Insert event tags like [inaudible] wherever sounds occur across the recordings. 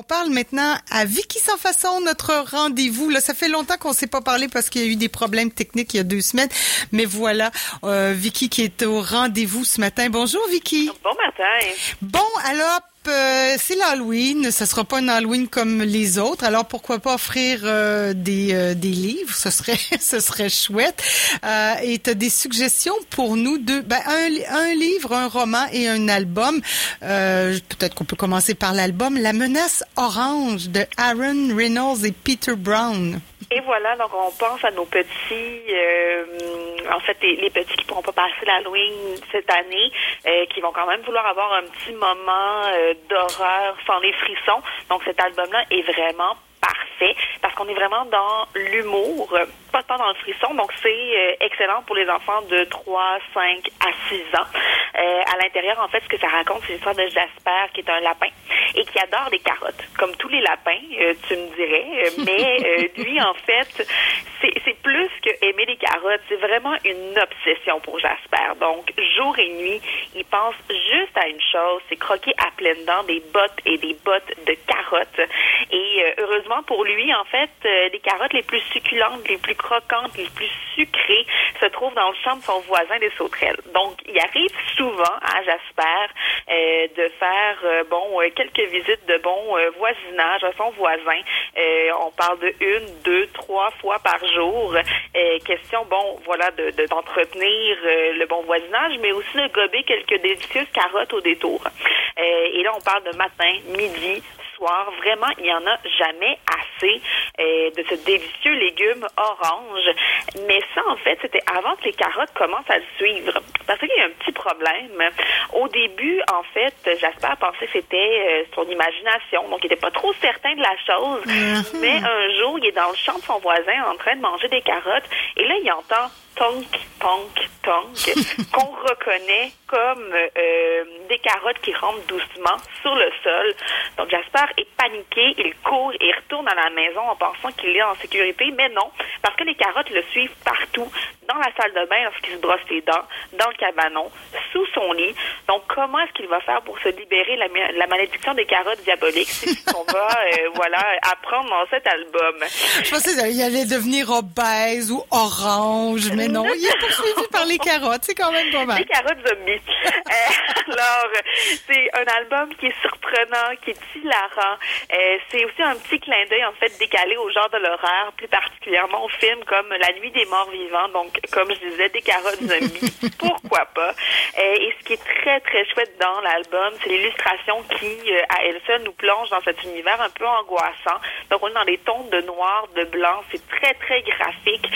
On parle maintenant à Vicky Sans Façon, notre rendez-vous. Là, ça fait longtemps qu'on ne s'est pas parlé parce qu'il y a eu des problèmes techniques il y a deux semaines. Mais voilà, euh, Vicky qui est au rendez-vous ce matin. Bonjour Vicky. Bon matin. Bon, alors euh, c'est l'Halloween. Ça sera pas un Halloween comme les autres. Alors pourquoi pas offrir euh, des, euh, des livres? Ce serait [laughs] ce serait chouette. et tu as des suggestions pour nous deux ben, un, un livre, un roman et un album. Peut-être qu'on peut commencer par l'album La menace orange de Aaron Reynolds et Peter Brown. Et voilà, donc on pense à nos petits, euh, en fait, les, petits qui pourront pas passer l'Halloween cette année, euh, qui vont quand même vouloir avoir un petit moment euh, d'horreur sans les frissons. Donc cet album-là est vraiment parfait parce qu'on est vraiment dans l'humour, pas tant dans le frisson. Donc, c'est euh, excellent pour les enfants de 3, 5 à 6 ans. Euh, à l'intérieur, en fait, ce que ça raconte, c'est l'histoire de Jasper, qui est un lapin et qui adore des carottes, comme tous les lapins, euh, tu me dirais. Mais [laughs] lui, en fait, c'est plus que aimer les carottes. C'est vraiment une obsession pour Jasper. Donc, jour et nuit, il pense juste à une chose, c'est croquer à pleines dents des bottes et des bottes de carottes. Et heureusement pour lui, en fait, les carottes les plus succulentes, les plus croquantes, les plus sucrées se trouvent dans le champ de son voisin des sauterelles. Donc, il arrive souvent à Jasper euh, de faire euh, bon euh, quelques visites de bon voisinage à son voisin. on parle de une, deux, trois fois par jour. question bon voilà de d'entretenir le bon voisinage, mais aussi de gober quelques délicieuses carottes au détour. et là, on parle de matin, midi, Vraiment, il n'y en a jamais assez euh, de ce délicieux légume orange. Mais ça, en fait, c'était avant que les carottes commencent à le suivre. Parce qu'il y a un petit problème. Au début, en fait, Jasper pensait que c'était euh, son imagination. Donc, il n'était pas trop certain de la chose. Mm-hmm. Mais un jour, il est dans le champ de son voisin en train de manger des carottes. Et là, il entend tonk, tonk, tonk, [laughs] qu'on reconnaît comme euh, des carottes qui rentrent doucement sur le sol. Donc Jasper est paniqué, il court et retourne à la maison en pensant qu'il est en sécurité, mais non, parce que les carottes le suivent partout, dans la salle de bain lorsqu'il se brosse les dents, dans le cabanon, sous son lit. Donc comment est-ce qu'il va faire pour se libérer la, la malédiction des carottes diaboliques? C'est ce qu'on va [laughs] euh, voilà apprendre dans cet album. Je pensais qu'il allait devenir obèse ou orange, mais non, il est poursuivi par les carottes, c'est quand même pas mal. Les carottes zombies. Euh, alors, c'est un album qui est surprenant, qui est hilarant. Euh, c'est aussi un petit clin d'œil, en fait, décalé au genre de l'horreur, plus particulièrement aux films comme La Nuit des Morts Vivants, donc, comme je disais, des carottes zombies. [laughs] Pourquoi pas? Euh, et ce qui est très, très chouette dans l'album, c'est l'illustration qui, à elle seule, nous plonge dans cet univers un peu angoissant. Donc, on est dans les tons de noir, de blanc. C'est très, très graphique.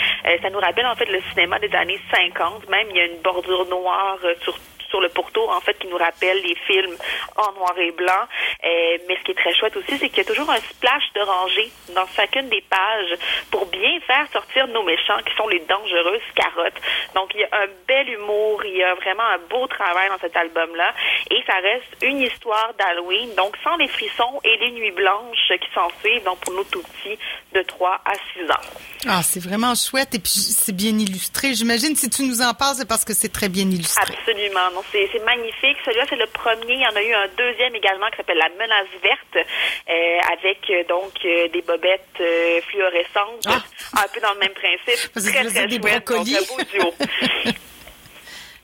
ça nous rappelle, en fait, le cinéma des années 50. Même, il y a une bordure noire sur sur le pourtour, en fait, qui nous rappelle les films en noir et blanc. Euh, mais ce qui est très chouette aussi, c'est qu'il y a toujours un splash d'oranger dans chacune des pages pour bien faire sortir nos méchants, qui sont les dangereuses carottes. Donc, il y a un bel humour, il y a vraiment un beau travail dans cet album-là. Et ça reste une histoire d'Halloween, donc sans les frissons et les nuits blanches qui s'en suivent, donc pour nos tout petits de 3 à 6 ans. Ah, c'est vraiment chouette et puis c'est bien illustré. J'imagine si tu nous en parles, c'est parce que c'est très bien illustré. Absolument c'est magnifique. Celui-là, c'est le premier. Il y en a eu un deuxième également qui s'appelle La menace verte, euh, avec euh, donc euh, des bobettes fluorescentes, ah! un peu dans le même principe. très, très des brocolis. [laughs]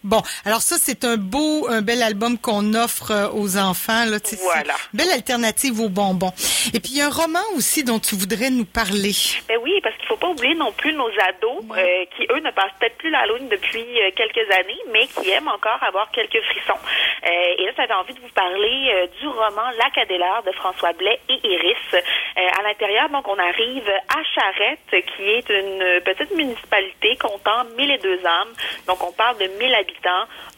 Bon, alors ça, c'est un beau, un bel album qu'on offre euh, aux enfants. Là, voilà. Belle alternative aux bonbons. Et puis, il y a un roman aussi dont tu voudrais nous parler. Ben oui, parce qu'il faut pas oublier non plus nos ados euh, qui, eux, ne passent peut-être plus la lune depuis euh, quelques années, mais qui aiment encore avoir quelques frissons. et là, j'avais envie de vous parler du roman La Adélard de François Blais et Iris. à l'intérieur, donc, on arrive à Charette, qui est une petite municipalité comptant mille et deux âmes. Donc, on parle de mille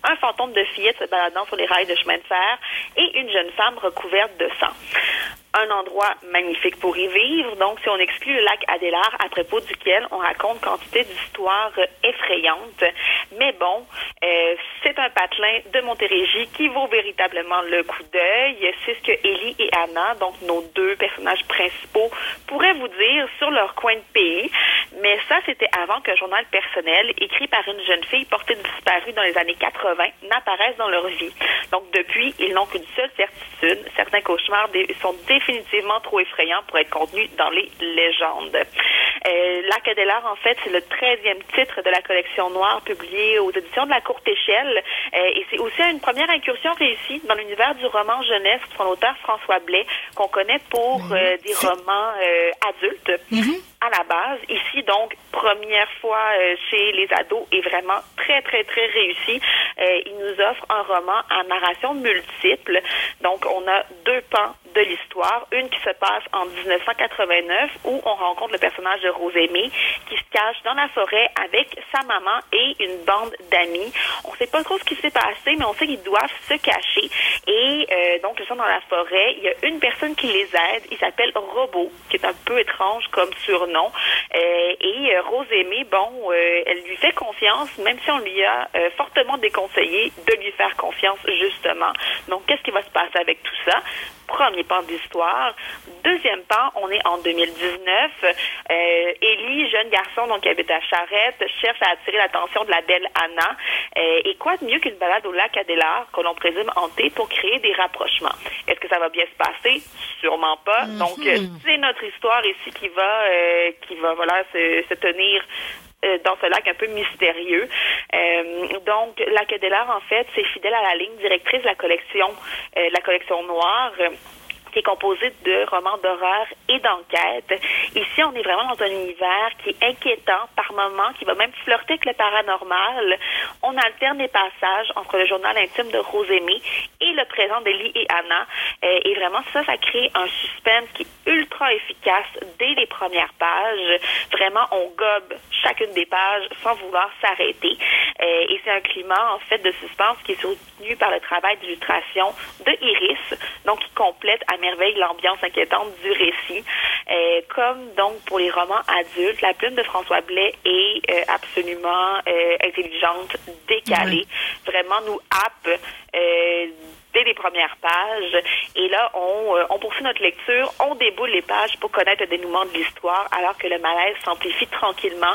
un fantôme de fillette se baladant sur les rails de chemin de fer et une jeune femme recouverte de sang un endroit magnifique pour y vivre. Donc, si on exclut le lac Adélard, à propos duquel on raconte quantité d'histoires effrayantes. Mais bon, euh, c'est un patelin de Montérégie qui vaut véritablement le coup d'œil. C'est ce que Ellie et Anna, donc nos deux personnages principaux, pourraient vous dire sur leur coin de pays. Mais ça, c'était avant qu'un journal personnel écrit par une jeune fille portée disparue dans les années 80 n'apparaisse dans leur vie. Donc depuis, ils n'ont qu'une seule certitude. Certains cauchemars sont définitivement trop effrayants pour être contenus dans les légendes. Euh, en fait, c'est le 13e titre de la collection noire publiée aux éditions de la courte échelle. Euh, et c'est aussi une première incursion réussie dans l'univers du roman jeunesse de son auteur François Blais, qu'on connaît pour euh, des romans euh, adultes. Mm-hmm à la base. Ici, donc, première fois euh, chez les ados et vraiment très, très, très réussi. Euh, il nous offre un roman à narration multiple. Donc, on a deux pans de l'histoire. Une qui se passe en 1989 où on rencontre le personnage de Rosémie qui se cache dans la forêt avec sa maman et une bande d'amis. On ne sait pas trop ce qui s'est passé, mais on sait qu'ils doivent se cacher. Et euh, donc, ils sont dans la forêt. Il y a une personne qui les aide. Il s'appelle Robot, qui est un peu étrange comme surnom Euh, et euh, Rose Aimée, bon, euh, elle lui fait confiance, même si on lui a fortement déconseillé de lui faire confiance, justement. Donc, qu'est-ce qui va se passer avec tout ça? Premier pan d'histoire. Deuxième pan, on est en 2019. Euh, Élie, jeune garçon donc qui habite à Charette, cherche à attirer l'attention de la belle Anna. et quoi de mieux qu'une balade au lac Adélard que l'on présume hanté pour créer des rapprochements? Est-ce que ça va bien se passer? Sûrement pas. Donc, c'est notre histoire ici qui va euh, qui va voilà se, se tenir euh, dans ce lac un peu mystérieux. Euh, donc, lac Adélard, en fait, c'est fidèle à la ligne directrice de la collection, euh, la collection noire qui est composé de romans d'horreur et d'enquête. Ici, on est vraiment dans un univers qui est inquiétant par moments, qui va même flirter avec le paranormal. On alterne les passages entre le journal intime de Rosémie et le présent d'Elie et Anna. Euh, et vraiment, ça, ça crée un suspense qui est ultra efficace dès les premières pages. Vraiment, on gobe chacune des pages sans vouloir s'arrêter. Euh, et c'est un climat, en fait, de suspense qui est soutenu par le travail d'illustration de Iris, donc qui complète à merveille l'ambiance inquiétante du récit. Euh, comme donc pour les romans adultes, la plume de François Blais est euh, absolument intelligente, décalée, vraiment nous happe les premières pages. Et là, on, on, poursuit notre lecture, on déboule les pages pour connaître le dénouement de l'histoire, alors que le malaise s'amplifie tranquillement,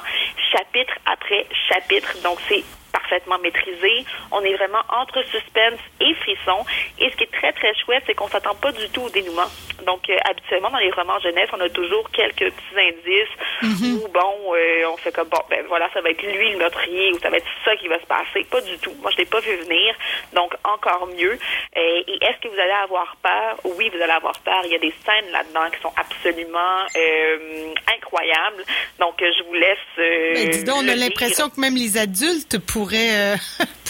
chapitre après chapitre. Donc, c'est parfaitement maîtrisé. On est vraiment entre suspense et frisson. Et ce qui est très, très chouette, c'est qu'on s'attend pas du tout au dénouement. Donc, euh, habituellement, dans les romans jeunesse, on a toujours quelques petits indices mhm. où, bon, euh, on fait comme, bon, ben voilà, ça va être lui le meurtrier ou ça va être ça qui va se passer. Pas du tout. Moi, je l'ai pas vu venir. Donc, encore mieux. Euh, et est-ce que vous allez avoir peur? Oui, vous allez avoir peur. Il y a des scènes là-dedans qui sont absolument incroyables. Donc, je vous laisse... Mais dis donc, on a l'impression que même les adultes pourraient, euh,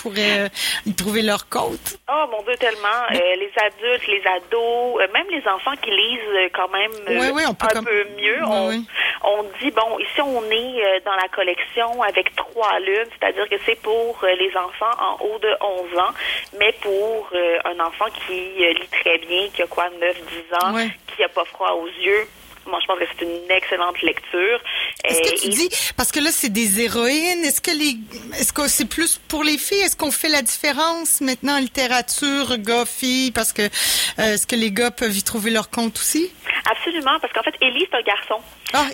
pourraient euh, [laughs] y trouver leur côte. Oh mon Dieu, tellement. Euh, les adultes, les ados, même les enfants qui lisent quand même un peu mieux. on, dit, bon, ici on est dans la collection avec trois lunes, c'est-à-dire que c'est pour les enfants en haut de 11 ans, mais pour un enfant qui lit très bien, qui a quoi, 9-10 ans, qui n'a pas froid aux yeux, moi, je pense que c'est une excellente lecture. Est-ce que tu dis, parce que là, c'est des héroïnes, est-ce que les, est-ce que c'est plus pour les filles? Est-ce qu'on fait la différence maintenant en littérature, gars-filles? Parce que, euh, est-ce que les gars peuvent y trouver leur compte aussi? Absolument, parce qu'en fait, Ellie, c'est un garçon. Ah,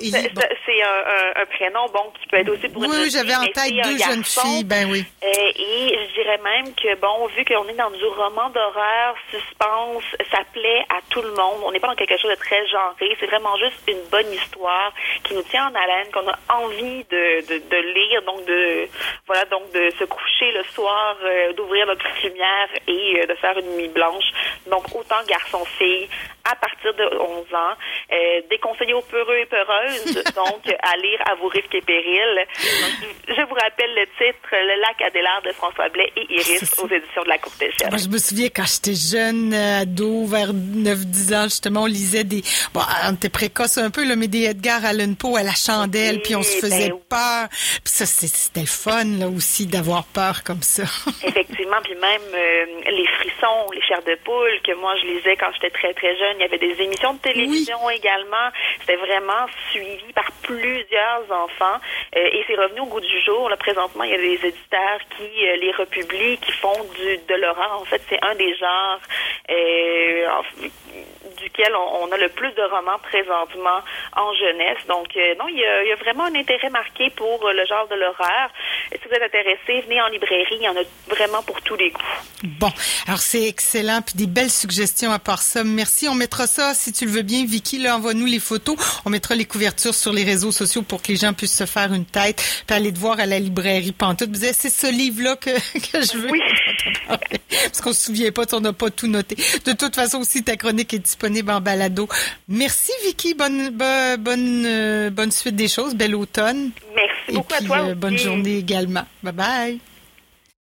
C'est un, un, prénom, bon, qui peut être aussi pour oui, une Oui, j'avais en tête deux jeunes filles, ben oui. Euh, et je dirais même que, bon, vu qu'on est dans du roman d'horreur, suspense, ça plaît à tout le monde. On n'est pas dans quelque chose de très genré. C'est vraiment juste une bonne histoire qui nous tient en haleine, qu'on a envie de, de, de, lire, donc de, voilà, donc de se coucher le soir, euh, d'ouvrir notre lumière et euh, de faire une nuit blanche. Donc, autant garçon-fille, à partir de 11 ans, euh, déconseillé aux peureux et peureuses, [laughs] donc à lire à vos risques et périls. je vous rappelle le titre Le lac Adélard de François Blais et Iris aux éditions de la Courte Échelle. Moi, je me souviens quand j'étais jeune, ado, vers 9-10 ans, justement, on lisait des... Bon, on était précoce un peu, là, mais des Edgar Allan Poe à la chandelle, puis on se faisait ben peur. Puis ça, c'était le fun, là, aussi, d'avoir peur comme ça. Effectivement, puis même euh, les frissons, les chairs de poule que moi, je lisais quand j'étais très, très jeune, il y avait des émissions de télévision également. C'était vraiment suivi par plusieurs enfants. Euh, et c'est revenu au goût du jour. Là, présentement, il y a des éditeurs qui euh, les republient, qui font du de l'horreur. En fait, c'est un des genres euh, duquel on, a le plus de romans présentement en jeunesse. Donc, non, il y, a, il y, a, vraiment un intérêt marqué pour le genre de l'horreur. Si vous êtes intéressé, venez en librairie. Il y en a vraiment pour tous les goûts. Bon, alors c'est excellent. Puis des belles suggestions à part ça. Merci. On mettra ça, si tu le veux bien, Vicky, là, envoie-nous les photos. On mettra les couvertures sur les réseaux sociaux pour que les gens puissent se faire une tête, puis aller te voir à la librairie Pantoute. Vous c'est ce livre-là que, [laughs] que je veux. Oui. Parce qu'on se souvient pas, on n'a pas tout noté. De toute façon, aussi, ta chronique est disponible en balado. Merci, Vicky. Bonne, bonne, bonne, euh, bonne suite des choses. Bel automne. Merci beaucoup Et puis, à toi. Euh, bonne journée également. Bye bye.